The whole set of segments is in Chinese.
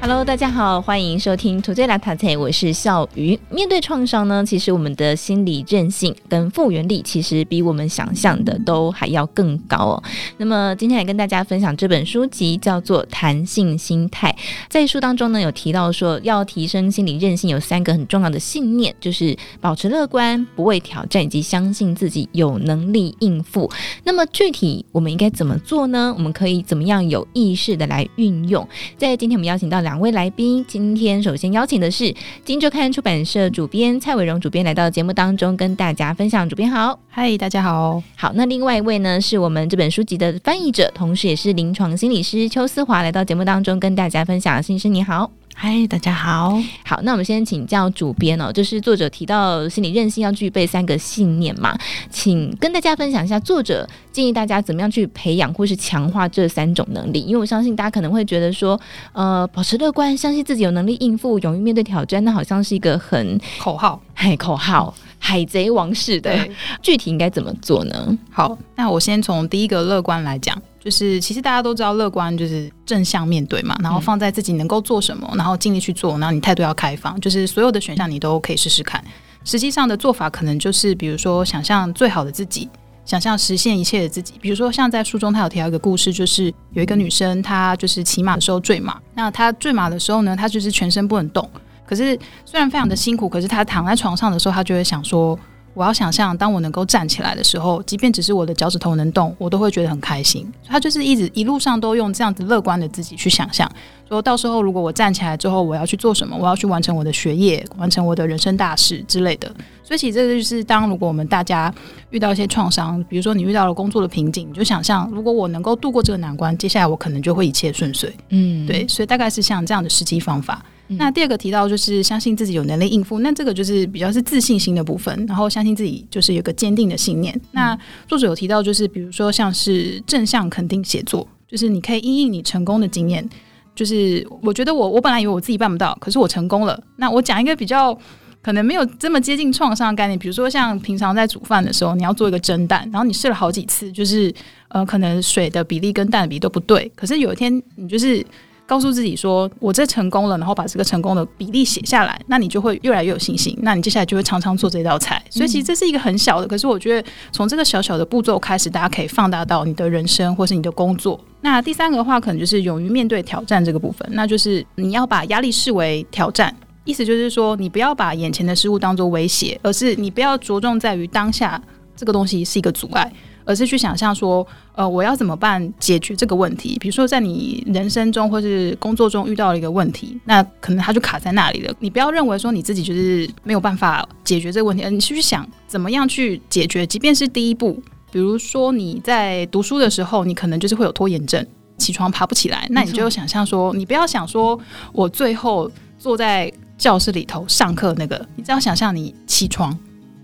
Hello，大家好，欢迎收听《Today 来读册》，我是笑鱼。面对创伤呢，其实我们的心理韧性跟复原力，其实比我们想象的都还要更高哦。那么今天来跟大家分享这本书籍，叫做《弹性心态》。在书当中呢，有提到说要提升心理韧性，有三个很重要的信念，就是保持乐观、不畏挑战以及相信自己有能力应付。那么具体我们应该怎么做呢？我们可以怎么样有意识的来运用？在今天我们邀请到两位来宾，今天首先邀请的是《金周刊》出版社主编蔡伟荣主编来到节目当中，跟大家分享。主编好，嗨，大家好。好，那另外一位呢，是我们这本书籍的翻译者，同时也是临床心理师邱思华来到节目当中，跟大家分享。心理师你好。嗨，大家好。好，那我们先请教主编哦，就是作者提到心理韧性要具备三个信念嘛，请跟大家分享一下，作者建议大家怎么样去培养或是强化这三种能力。因为我相信大家可能会觉得说，呃，保持乐观，相信自己有能力应付，勇于面对挑战，那好像是一个很口号，嘿，口号，海贼王式的。具体应该怎么做呢？好，那我先从第一个乐观来讲。就是其实大家都知道，乐观就是正向面对嘛，然后放在自己能够做什么，然后尽力去做，然后你态度要开放，就是所有的选项你都可以试试看。实际上的做法可能就是，比如说想象最好的自己，想象实现一切的自己。比如说像在书中他有提到一个故事，就是有一个女生，她就是骑马的时候坠马，那她坠马的时候呢，她就是全身不能动。可是虽然非常的辛苦，可是他躺在床上的时候，他就会想说。我要想象，当我能够站起来的时候，即便只是我的脚趾头能动，我都会觉得很开心。他就是一直一路上都用这样子乐观的自己去想象，说到时候如果我站起来之后，我要去做什么？我要去完成我的学业，完成我的人生大事之类的。所以其实这就是当如果我们大家遇到一些创伤，比如说你遇到了工作的瓶颈，你就想象，如果我能够度过这个难关，接下来我可能就会一切顺遂。嗯，对，所以大概是像这样的实际方法。那第二个提到就是相信自己有能力应付，那这个就是比较是自信心的部分，然后相信自己就是有个坚定的信念。那作者有提到就是比如说像是正向肯定写作，就是你可以因应你成功的经验，就是我觉得我我本来以为我自己办不到，可是我成功了。那我讲一个比较可能没有这么接近创伤的概念，比如说像平常在煮饭的时候，你要做一个蒸蛋，然后你试了好几次，就是呃可能水的比例跟蛋的比例都不对，可是有一天你就是。告诉自己说：“我这成功了，然后把这个成功的比例写下来，那你就会越来越有信心。那你接下来就会常常做这道菜。所以其实这是一个很小的，可是我觉得从这个小小的步骤开始，大家可以放大到你的人生或是你的工作。那第三个话，可能就是勇于面对挑战这个部分，那就是你要把压力视为挑战，意思就是说，你不要把眼前的事物当作威胁，而是你不要着重在于当下这个东西是一个阻碍。”而是去想象说，呃，我要怎么办解决这个问题？比如说，在你人生中或是工作中遇到了一个问题，那可能它就卡在那里了。你不要认为说你自己就是没有办法解决这个问题，而你去想怎么样去解决。即便是第一步，比如说你在读书的时候，你可能就是会有拖延症，起床爬不起来，那你就想象说，你不要想说我最后坐在教室里头上课那个，你只要想象你起床。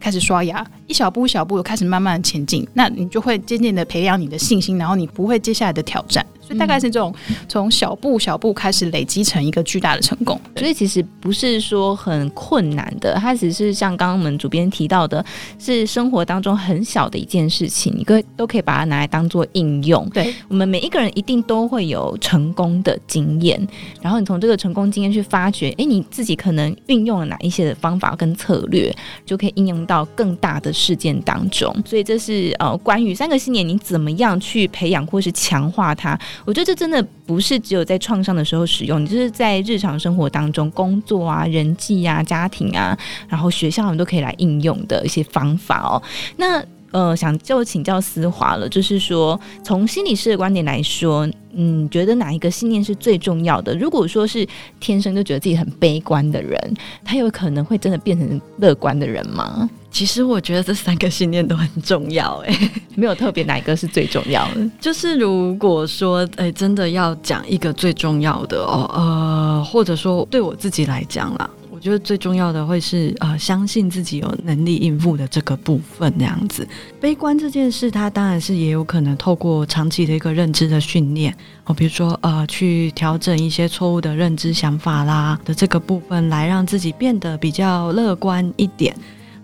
开始刷牙，一小步一小步开始慢慢前进，那你就会渐渐的培养你的信心，然后你不会接下来的挑战。所以大概是这种从小步小步开始累积成一个巨大的成功。所以其实不是说很困难的，它只是像刚刚我们主编提到的，是生活当中很小的一件事情，你可都可以把它拿来当做应用。对，我们每一个人一定都会有成功的经验，然后你从这个成功经验去发掘，哎，你自己可能运用了哪一些的方法跟策略，就可以应用到更大的事件当中。所以这是呃关于三个信念，你怎么样去培养或是强化它。我觉得这真的不是只有在创伤的时候使用，你就是在日常生活当中，工作啊、人际啊、家庭啊，然后学校，你都可以来应用的一些方法哦。那呃，想就请教思华了，就是说，从心理师的观点来说，嗯，觉得哪一个信念是最重要的？如果说是天生就觉得自己很悲观的人，他有可能会真的变成乐观的人吗？其实我觉得这三个信念都很重要，哎，没有特别哪一个是最重要的。就是如果说，哎，真的要讲一个最重要的哦，呃，或者说对我自己来讲啦。我觉得最重要的会是呃，相信自己有能力应付的这个部分，这样子。悲观这件事，它当然是也有可能透过长期的一个认知的训练哦，比如说呃，去调整一些错误的认知想法啦的这个部分，来让自己变得比较乐观一点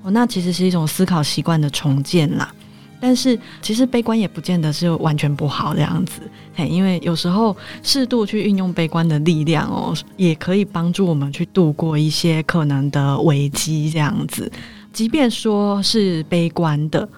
哦。那其实是一种思考习惯的重建啦。但是其实悲观也不见得是完全不好这样子，嘿，因为有时候适度去运用悲观的力量哦，也可以帮助我们去度过一些可能的危机这样子。即便说是悲观的，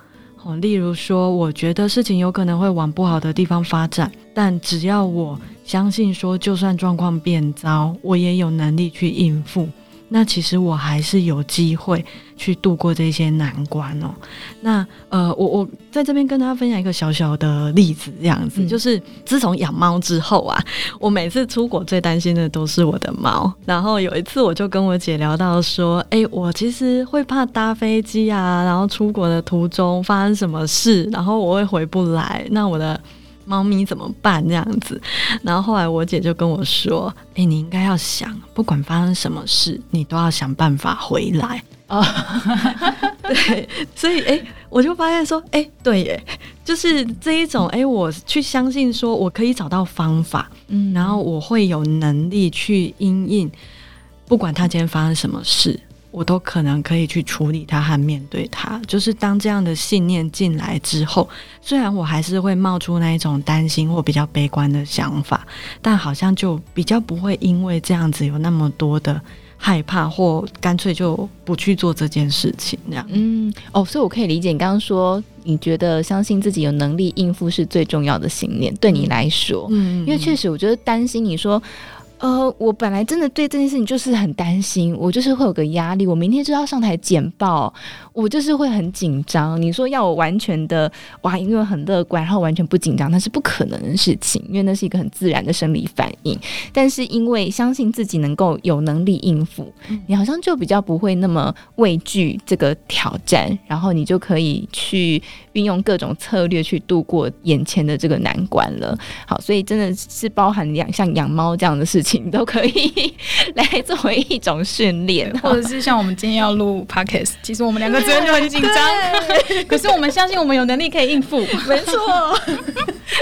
哦，例如说我觉得事情有可能会往不好的地方发展，但只要我相信说，就算状况变糟，我也有能力去应付。那其实我还是有机会去度过这些难关哦。那呃，我我在这边跟大家分享一个小小的例子，这样子，嗯、就是自从养猫之后啊，我每次出国最担心的都是我的猫。然后有一次我就跟我姐聊到说，哎、欸，我其实会怕搭飞机啊，然后出国的途中发生什么事，然后我会回不来。那我的。猫咪怎么办？这样子，然后后来我姐就跟我说：“哎、欸，你应该要想，不管发生什么事，你都要想办法回来。”啊，对，所以哎、欸，我就发现说，哎、欸，对耶，就是这一种，哎、欸，我去相信说我可以找到方法，嗯，然后我会有能力去因应，不管他今天发生什么事。我都可能可以去处理它和面对它，就是当这样的信念进来之后，虽然我还是会冒出那一种担心或比较悲观的想法，但好像就比较不会因为这样子有那么多的害怕，或干脆就不去做这件事情这样。嗯，哦，所以我可以理解你刚刚说，你觉得相信自己有能力应付是最重要的信念，对你来说，嗯，因为确实我觉得担心你说。呃，我本来真的对这件事情就是很担心，我就是会有个压力，我明天就要上台简报，我就是会很紧张。你说要我完全的哇，因为很乐观，然后完全不紧张，那是不可能的事情，因为那是一个很自然的生理反应。但是因为相信自己能够有能力应付，你好像就比较不会那么畏惧这个挑战，然后你就可以去运用各种策略去度过眼前的这个难关了。好，所以真的是包含养像养猫这样的事情。你都可以 来作为一种训练，或者是像我们今天要录 podcast，其实我们两个真的就很紧张，可是我们相信我们有能力可以应付。没错，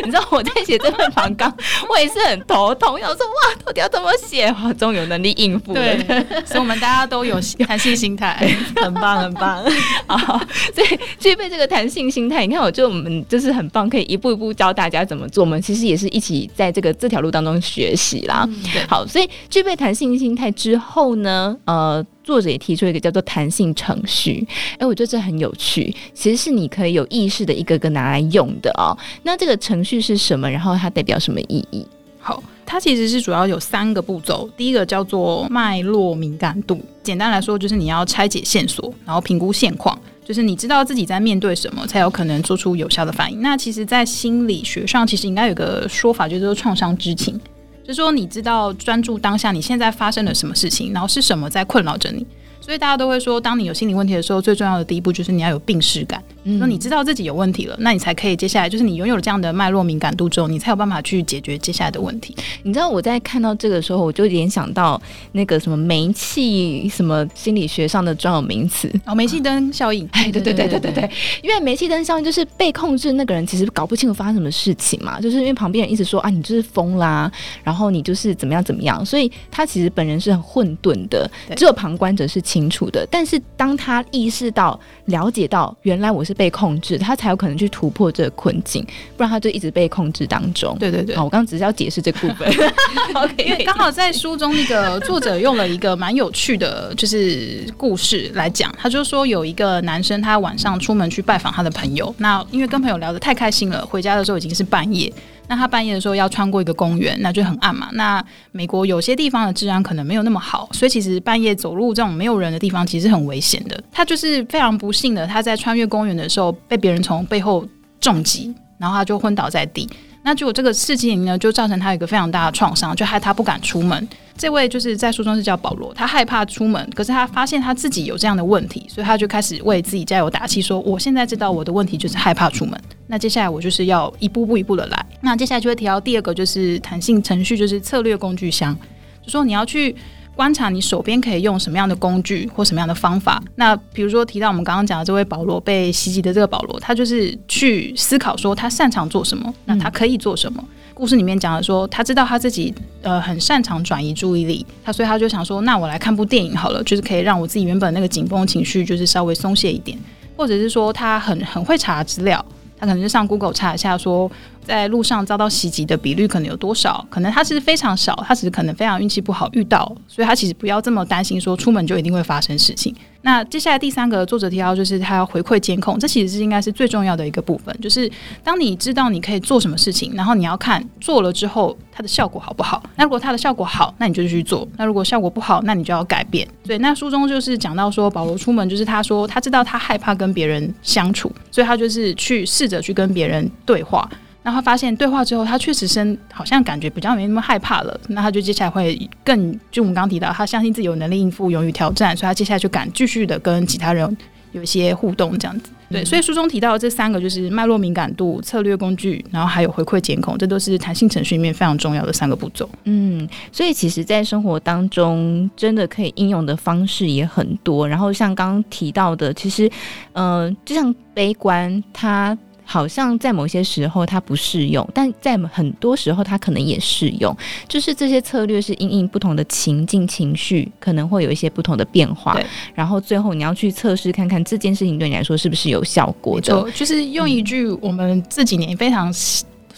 你知道我在写这份访纲，我也是很头痛，我想说哇，到底要怎么写？哇，终于有能力应付了。对，所以我们大家都有弹性心态，很棒，很棒。好，所以具备这个弹性心态，你看，我觉得我们就是很棒，可以一步一步教大家怎么做。我们其实也是一起在这个这条路当中学习啦。嗯好，所以具备弹性心态之后呢，呃，作者也提出一个叫做弹性程序。哎，我觉得这很有趣，其实是你可以有意识的一个个拿来用的哦。那这个程序是什么？然后它代表什么意义？好，它其实是主要有三个步骤。第一个叫做脉络敏感度，简单来说就是你要拆解线索，然后评估现况，就是你知道自己在面对什么，才有可能做出有效的反应。那其实，在心理学上，其实应该有个说法，就是说创伤知情。就说，你知道专注当下，你现在发生了什么事情，然后是什么在困扰着你。所以大家都会说，当你有心理问题的时候，最重要的第一步就是你要有病视感。嗯，说你知道自己有问题了，那你才可以接下来就是你拥有了这样的脉络敏感度之后，你才有办法去解决接下来的问题。你知道我在看到这个时候，我就联想到那个什么煤气什么心理学上的专有名词哦，煤气灯效应。哎，对对对对对对，因为煤气灯效应就是被控制那个人其实搞不清楚发生什么事情嘛，就是因为旁边人一直说啊，你就是疯啦，然后你就是怎么样怎么样，所以他其实本人是很混沌的，只有旁观者是清楚的，但是。当他意识到、了解到原来我是被控制，他才有可能去突破这个困境，不然他就一直被控制当中。对对对，好，我刚刚只是要解释这个部分。OK，因为刚好在书中那个作者用了一个蛮有趣的，就是故事来讲。他就说有一个男生，他晚上出门去拜访他的朋友，那因为跟朋友聊得太开心了，回家的时候已经是半夜。那他半夜的时候要穿过一个公园，那就很暗嘛。那美国有些地方的治安可能没有那么好，所以其实半夜走路这种没有人的地方其实很危险的。他就是非常不幸的，他在穿越公园的时候被别人从背后重击，然后他就昏倒在地。那结果这个事情呢，就造成他有一个非常大的创伤，就害他不敢出门。这位就是在书中是叫保罗，他害怕出门，可是他发现他自己有这样的问题，所以他就开始为自己加油打气，说：“我现在知道我的问题就是害怕出门，那接下来我就是要一步步一步的来。”那接下来就会提到第二个，就是弹性程序，就是策略工具箱，就说你要去。观察你手边可以用什么样的工具或什么样的方法。那比如说提到我们刚刚讲的这位保罗被袭击的这个保罗，他就是去思考说他擅长做什么，那他可以做什么。嗯、故事里面讲的说，他知道他自己呃很擅长转移注意力，他所以他就想说，那我来看部电影好了，就是可以让我自己原本那个紧绷情绪就是稍微松懈一点，或者是说他很很会查资料。他可能就上 Google 查一下，说在路上遭到袭击的比率可能有多少？可能他是非常少，他只是可能非常运气不好遇到，所以他其实不要这么担心，说出门就一定会发生事情。那接下来第三个作者提到，就是他要回馈监控，这其实是应该是最重要的一个部分，就是当你知道你可以做什么事情，然后你要看做了之后它的效果好不好。那如果它的效果好，那你就去做；那如果效果不好，那你就要改变。对，那书中就是讲到说，保罗出门就是他说他知道他害怕跟别人相处，所以他就是去试着去跟别人对话。那他发现对话之后，他确实生好像感觉比较没那么害怕了。那他就接下来会更，就我们刚刚提到，他相信自己有能力应付，勇于挑战，所以他接下来就敢继续的跟其他人有一些互动，这样子。对，所以书中提到的这三个就是脉络敏感度、策略工具，然后还有回馈监控，这都是弹性程序里面非常重要的三个步骤。嗯，所以其实，在生活当中，真的可以应用的方式也很多。然后像刚刚提到的，其实，嗯、呃，就像悲观，它。好像在某些时候它不适用，但在很多时候它可能也适用。就是这些策略是因应不同的情境、情绪，可能会有一些不同的变化。然后最后你要去测试看看这件事情对你来说是不是有效果的。就是用一句我们这几年非常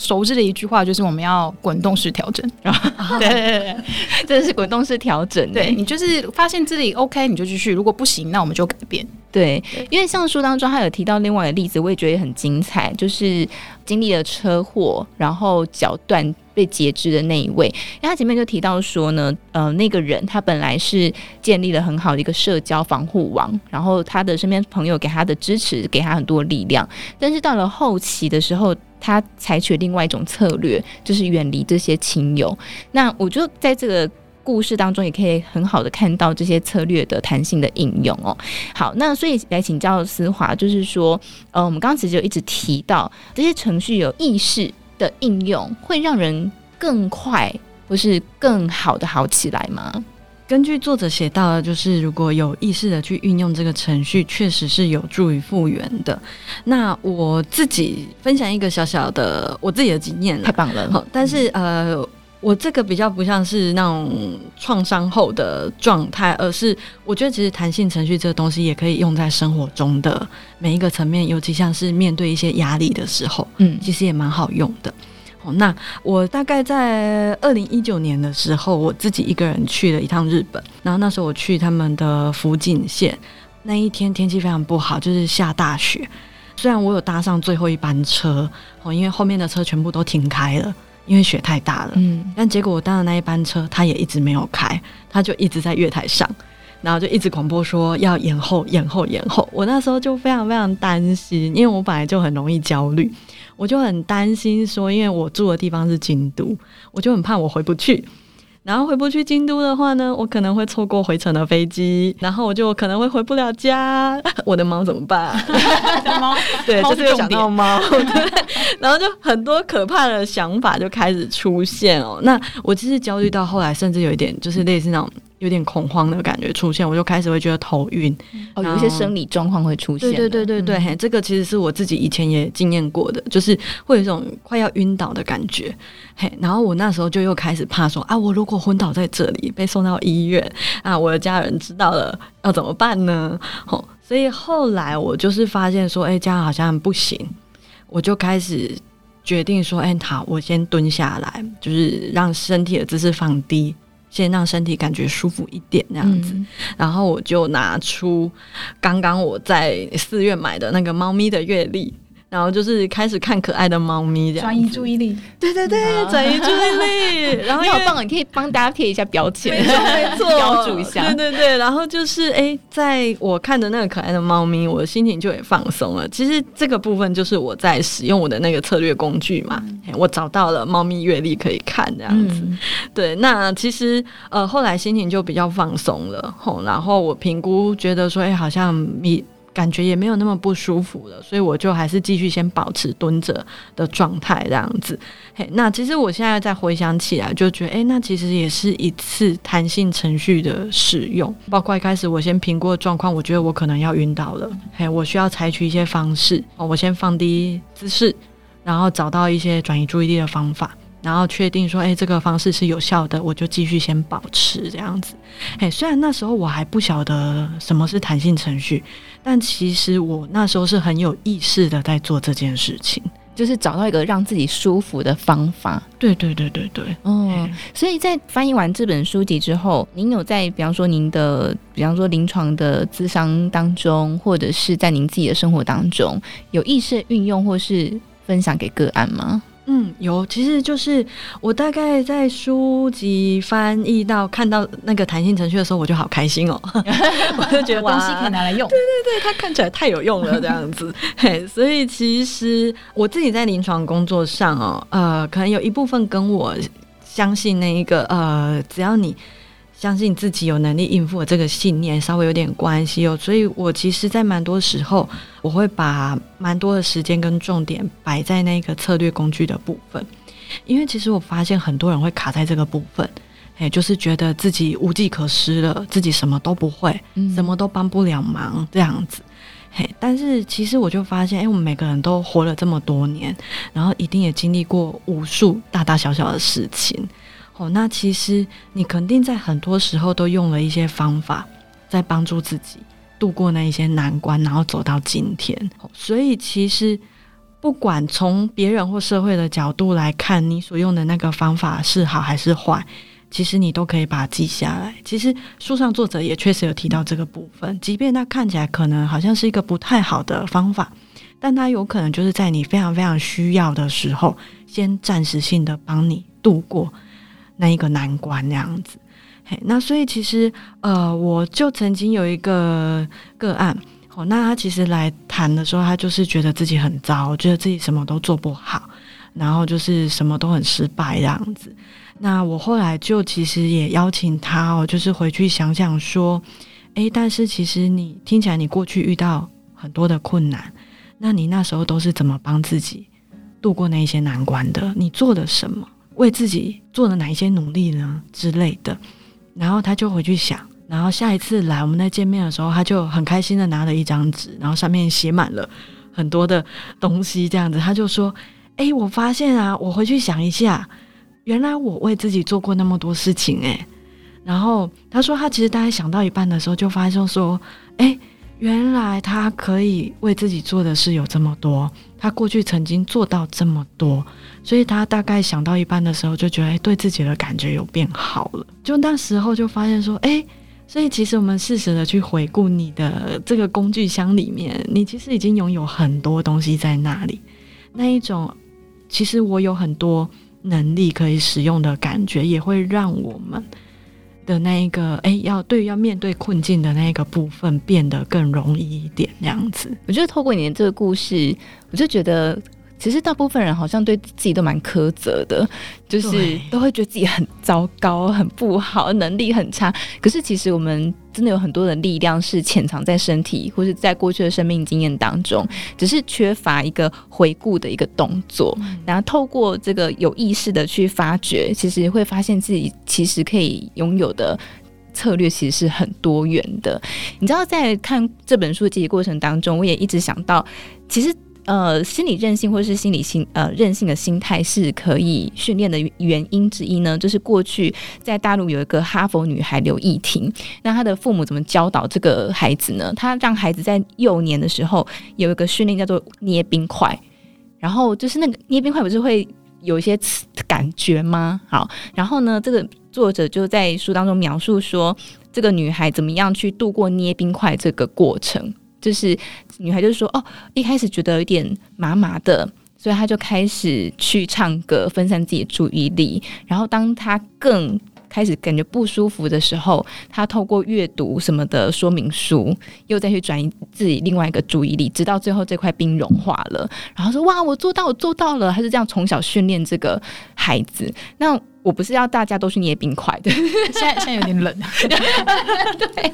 熟知的一句话，就是我们要滚动式调整。对对对，这是滚动式调整。对，你就是发现这里 OK，你就继续；如果不行，那我们就改变。对，因为像书当中，他有提到另外的例子，我也觉得也很精彩，就是经历了车祸，然后脚断被截肢的那一位。因为他前面就提到说呢，呃，那个人他本来是建立了很好的一个社交防护网，然后他的身边朋友给他的支持，给他很多力量。但是到了后期的时候，他采取另外一种策略，就是远离这些亲友。那我就在这个。故事当中也可以很好的看到这些策略的弹性的应用哦。好，那所以来请教思华，就是说，呃，我们刚刚其实就一直提到这些程序有意识的应用，会让人更快或是更好的好起来吗？根据作者写到的，就是如果有意识的去运用这个程序，确实是有助于复原的。那我自己分享一个小小的我自己的经验，太棒了。好，但是呃。我这个比较不像是那种创伤后的状态，而是我觉得其实弹性程序这个东西也可以用在生活中的每一个层面，尤其像是面对一些压力的时候，嗯，其实也蛮好用的。哦，那我大概在二零一九年的时候，我自己一个人去了一趟日本，然后那时候我去他们的福井县，那一天天气非常不好，就是下大雪。虽然我有搭上最后一班车，哦，因为后面的车全部都停开了。因为雪太大了，嗯，但结果我搭的那一班车，他也一直没有开，他就一直在月台上，然后就一直广播说要延后、延后、延后。我那时候就非常非常担心，因为我本来就很容易焦虑，我就很担心说，因为我住的地方是京都，我就很怕我回不去。然后回不去京都的话呢，我可能会错过回程的飞机，然后我就可能会回不了家。我的猫怎么办？猫 对，就是有想到猫，对，然后就很多可怕的想法就开始出现哦。那我其实焦虑到后来，甚至有一点就是类似那种。有点恐慌的感觉出现，我就开始会觉得头晕，哦，有一些生理状况会出现。对对对对对，嗯、嘿，这个其实是我自己以前也经验过的，就是会有一种快要晕倒的感觉。嘿，然后我那时候就又开始怕说啊，我如果昏倒在这里，被送到医院 啊，我的家人知道了要怎么办呢？吼，所以后来我就是发现说，哎，这样好像不行，我就开始决定说，哎，好，我先蹲下来，就是让身体的姿势放低。先让身体感觉舒服一点，那样子，嗯、然后我就拿出刚刚我在四月买的那个猫咪的月历。然后就是开始看可爱的猫咪，这样转移注意力。对对对，转移注意力。然后你好棒，你可以帮大家贴一下标签，没错，没错，标注一下。对对对，然后就是哎，在我看的那个可爱的猫咪，我的心情就也放松了。其实这个部分就是我在使用我的那个策略工具嘛，嗯、我找到了猫咪阅历可以看这样子。嗯、对，那其实呃后来心情就比较放松了。吼，然后我评估觉得说，哎，好像你。感觉也没有那么不舒服了，所以我就还是继续先保持蹲着的状态这样子。嘿，那其实我现在再回想起来，就觉得，诶，那其实也是一次弹性程序的使用，包括一开始我先评估状况，我觉得我可能要晕倒了，嘿，我需要采取一些方式，哦，我先放低姿势，然后找到一些转移注意力的方法。然后确定说，哎，这个方式是有效的，我就继续先保持这样子。哎，虽然那时候我还不晓得什么是弹性程序，但其实我那时候是很有意识的在做这件事情，就是找到一个让自己舒服的方法。对对对对对，嗯。所以在翻译完这本书籍之后，您有在比方说您的，比方说临床的咨商当中，或者是在您自己的生活当中，有意识运用或是分享给个案吗？嗯，有，其实就是我大概在书籍翻译到看到那个弹性程序的时候，我就好开心哦，我就觉得东西可以拿来用，对对对，它看起来太有用了，这样子，嘿，所以其实我自己在临床工作上哦，呃，可能有一部分跟我相信那一个呃，只要你。相信自己有能力应付的这个信念稍微有点关系哦，所以我其实，在蛮多时候，我会把蛮多的时间跟重点摆在那个策略工具的部分，因为其实我发现很多人会卡在这个部分，哎，就是觉得自己无计可施了，自己什么都不会，什么都帮不了忙这样子，嘿，但是其实我就发现，哎，我们每个人都活了这么多年，然后一定也经历过无数大大小小的事情。哦，那其实你肯定在很多时候都用了一些方法，在帮助自己度过那一些难关，然后走到今天。所以其实不管从别人或社会的角度来看，你所用的那个方法是好还是坏，其实你都可以把它记下来。其实书上作者也确实有提到这个部分，即便它看起来可能好像是一个不太好的方法，但它有可能就是在你非常非常需要的时候，先暂时性的帮你度过。那一个难关那样子，嘿，那所以其实呃，我就曾经有一个个案，哦，那他其实来谈的时候，他就是觉得自己很糟，觉得自己什么都做不好，然后就是什么都很失败这样子。那我后来就其实也邀请他哦，就是回去想想说，诶，但是其实你听起来你过去遇到很多的困难，那你那时候都是怎么帮自己度过那一些难关的？你做了什么？为自己做了哪一些努力呢之类的，然后他就回去想，然后下一次来我们在见面的时候，他就很开心的拿了一张纸，然后上面写满了很多的东西，这样子他就说：“哎，我发现啊，我回去想一下，原来我为自己做过那么多事情哎。”然后他说他其实大概想到一半的时候，就发现说：“哎，原来他可以为自己做的事有这么多。”他过去曾经做到这么多，所以他大概想到一半的时候，就觉得哎，对自己的感觉有变好了。就那时候就发现说，哎，所以其实我们适时的去回顾你的这个工具箱里面，你其实已经拥有很多东西在那里。那一种，其实我有很多能力可以使用的感觉，也会让我们。的那一个，哎，要对要面对困境的那一个部分变得更容易一点，那样子。我觉得透过你的这个故事，我就觉得。其实大部分人好像对自己都蛮苛责的，就是都会觉得自己很糟糕、很不好、能力很差。可是其实我们真的有很多的力量是潜藏在身体，或是在过去的生命经验当中，只是缺乏一个回顾的一个动作。然后透过这个有意识的去发掘，其实会发现自己其实可以拥有的策略其实是很多元的。你知道，在看这本书的过程当中，我也一直想到，其实。呃，心理韧性或是心理心呃韧性的心态是可以训练的原因之一呢，就是过去在大陆有一个哈佛女孩刘亦婷，那她的父母怎么教导这个孩子呢？她让孩子在幼年的时候有一个训练叫做捏冰块，然后就是那个捏冰块不是会有一些感觉吗？好，然后呢，这个作者就在书当中描述说，这个女孩怎么样去度过捏冰块这个过程。就是女孩就说哦，一开始觉得有点麻麻的，所以她就开始去唱歌，分散自己的注意力。然后当她更开始感觉不舒服的时候，她透过阅读什么的说明书，又再去转移自己另外一个注意力，直到最后这块冰融化了。然后说哇，我做到，我做到了。她是这样从小训练这个孩子。那我不是要大家都去捏冰块的，现在现在有点冷。对，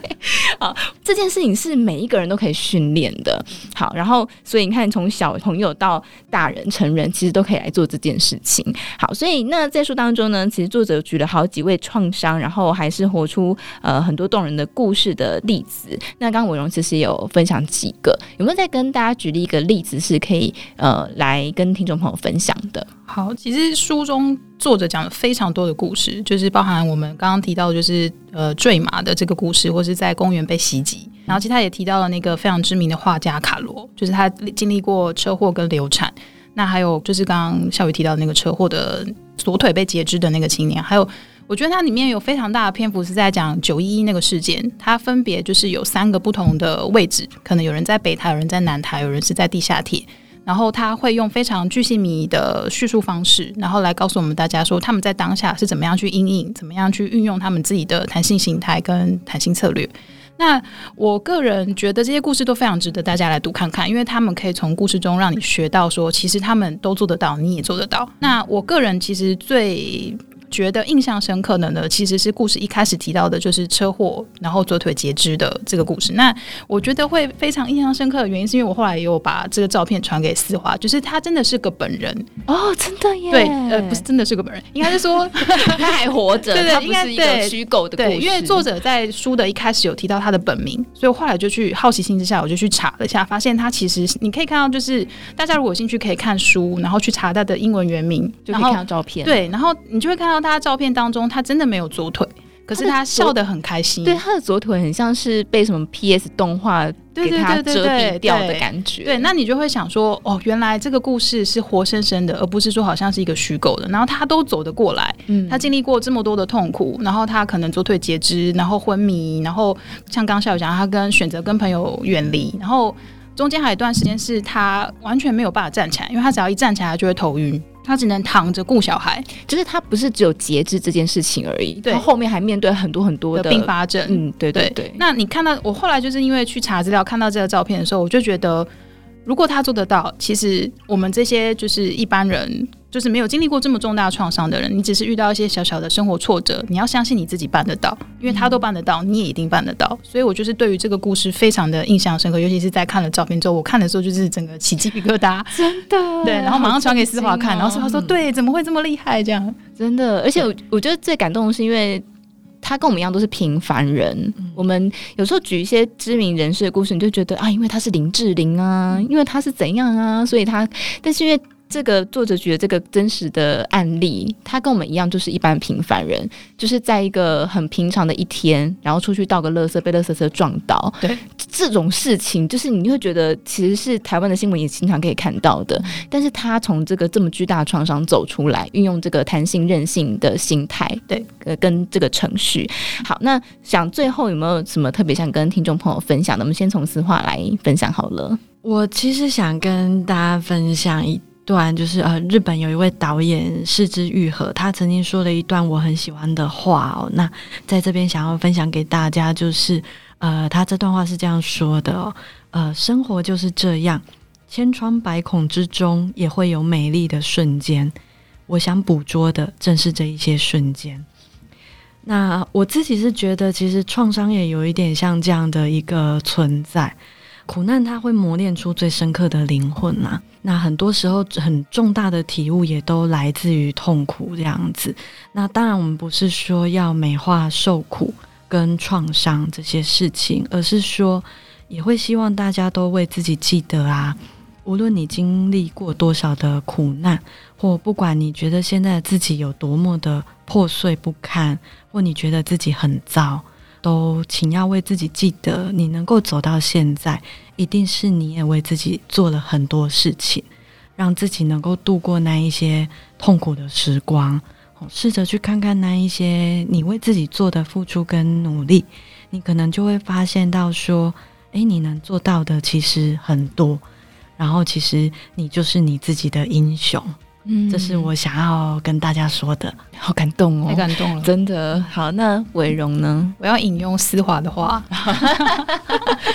好，这件事情是每一个人都可以训练的。好，然后所以你看，从小朋友到大人、成人，其实都可以来做这件事情。好，所以那在书当中呢，其实作者举了好几位创伤，然后还是活出呃很多动人的故事的例子。那刚刚伟荣其实也有分享几个，有没有再跟大家举例一个例子，是可以呃来跟听众朋友分享的？好，其实书中作者讲了非常多的故事，就是包含我们刚刚提到，就是呃坠马的这个故事，或是在公园被袭击。然后其实他也提到了那个非常知名的画家卡罗，就是他经历过车祸跟流产。那还有就是刚刚孝瑜提到的那个车祸的左腿被截肢的那个青年。还有，我觉得它里面有非常大的篇幅是在讲九一一那个事件，它分别就是有三个不同的位置，可能有人在北台，有人在南台，有人是在地下铁。然后他会用非常具细迷的叙述方式，然后来告诉我们大家说他们在当下是怎么样去应应，怎么样去运用他们自己的弹性形态跟弹性策略。那我个人觉得这些故事都非常值得大家来读看看，因为他们可以从故事中让你学到说，其实他们都做得到，你也做得到。那我个人其实最觉得印象深刻的呢，其实是故事一开始提到的，就是车祸，然后左腿截肢的这个故事。那我觉得会非常印象深刻的原因，是因为我后来也有把这个照片传给思华，就是他真的是个本人哦，真的耶，对，呃，不是真的是个本人，应该是说 他还活着，对，对，他不是一个虚构的故事。对，因为作者在书的一开始有提到他的本名，所以我后来就去好奇心之下，我就去查了一下，发现他其实你可以看到，就是大家如果有兴趣可以看书，然后去查他的英文原名，就可以看到照片，对，然后你就会看到他的照片当中。他真的没有左腿，可是他笑得很开心。对，他的左腿很像是被什么 PS 动画给他遮蔽掉的感觉。对，那你就会想说，哦，原来这个故事是活生生的，而不是说好像是一个虚构的。然后他都走得过来，嗯，他经历过这么多的痛苦，然后他可能左腿截肢，然后昏迷，然后像刚孝瑜讲，他跟选择跟朋友远离，然后中间还有一段时间是他完全没有办法站起来，因为他只要一站起来他就会头晕。他只能躺着顾小孩，就是他不是只有截肢这件事情而已，对，他后面还面对很多很多的并发症。嗯，对对对，对。那你看到我后来就是因为去查资料，看到这个照片的时候，我就觉得。如果他做得到，其实我们这些就是一般人，就是没有经历过这么重大创伤的人，你只是遇到一些小小的生活挫折，你要相信你自己办得到，因为他都办得到，你也一定办得到。所以我就是对于这个故事非常的印象深刻，尤其是在看了照片之后，我看的时候就是整个起鸡皮疙瘩，真的。对，然后马上传给思华看，然后思华说：“对，怎么会这么厉害？这样真的。”而且我我觉得最感动的是因为。他跟我们一样都是平凡人，嗯，我们有时候举一些知名人士的故事，你就觉得啊，因为他是林志玲啊，因为他是怎样啊，所以他，但是因为。这个作者举的这个真实的案例，他跟我们一样，就是一般平凡人，就是在一个很平常的一天，然后出去倒个垃圾，被垃圾车撞到。对，这种事情，就是你会觉得其实是台湾的新闻也经常可以看到的。嗯、但是他从这个这么巨大的创伤走出来，运用这个弹性韧性的心态，对，呃，跟这个程序。好，那想最后有没有什么特别想跟听众朋友分享的？我们先从思华来分享好了。我其实想跟大家分享一。段就是呃，日本有一位导演是枝裕和，他曾经说了一段我很喜欢的话哦。那在这边想要分享给大家，就是呃，他这段话是这样说的哦，呃，生活就是这样，千疮百孔之中也会有美丽的瞬间。我想捕捉的正是这一些瞬间。那我自己是觉得，其实创伤也有一点像这样的一个存在。苦难它会磨练出最深刻的灵魂啊！那很多时候很重大的体悟也都来自于痛苦这样子。那当然，我们不是说要美化受苦跟创伤这些事情，而是说也会希望大家都为自己记得啊，无论你经历过多少的苦难，或不管你觉得现在自己有多么的破碎不堪，或你觉得自己很糟。都请要为自己记得，你能够走到现在，一定是你也为自己做了很多事情，让自己能够度过那一些痛苦的时光。试着去看看那一些你为自己做的付出跟努力，你可能就会发现到说，诶，你能做到的其实很多，然后其实你就是你自己的英雄。嗯，这是我想要跟大家说的，好感动哦，太感动了，真的。好，那伟荣呢？我要引用思华的话，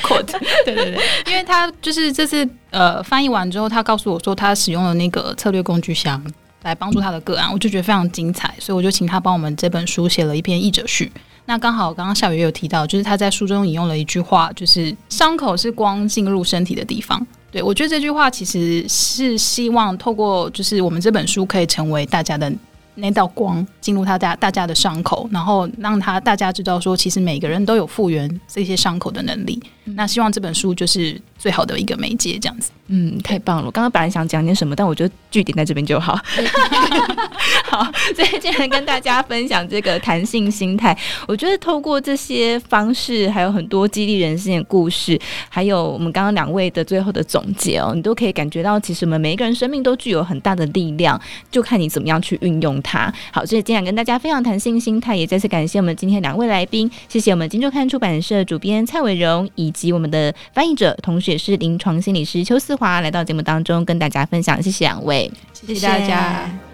quote，对对对，因为他就是这次呃翻译完之后，他告诉我说他使用了那个策略工具箱，来帮助他的个案，我就觉得非常精彩，所以我就请他帮我们这本书写了一篇译者序。那刚好刚刚夏雨也有提到，就是他在书中引用了一句话，就是伤口是光进入身体的地方。对，我觉得这句话其实是希望透过就是我们这本书可以成为大家的。那道光进入他大大家的伤口，然后让他大家知道说，其实每个人都有复原这些伤口的能力。嗯、那希望这本书就是最好的一个媒介，这样子。嗯，太棒了！我刚刚本来想讲点什么，但我觉得句点在这边就好。好，所以今天跟大家分享这个弹性心态，我觉得透过这些方式，还有很多激励人心的故事，还有我们刚刚两位的最后的总结哦，你都可以感觉到，其实我们每一个人生命都具有很大的力量，就看你怎么样去运用它。好，所以今天跟大家分享弹性心态，也再次感谢我们今天两位来宾，谢谢我们金周刊出版社主编蔡伟荣，以及我们的翻译者，同时也是临床心理师邱思华来到节目当中跟大家分享，谢谢两位，谢谢大家。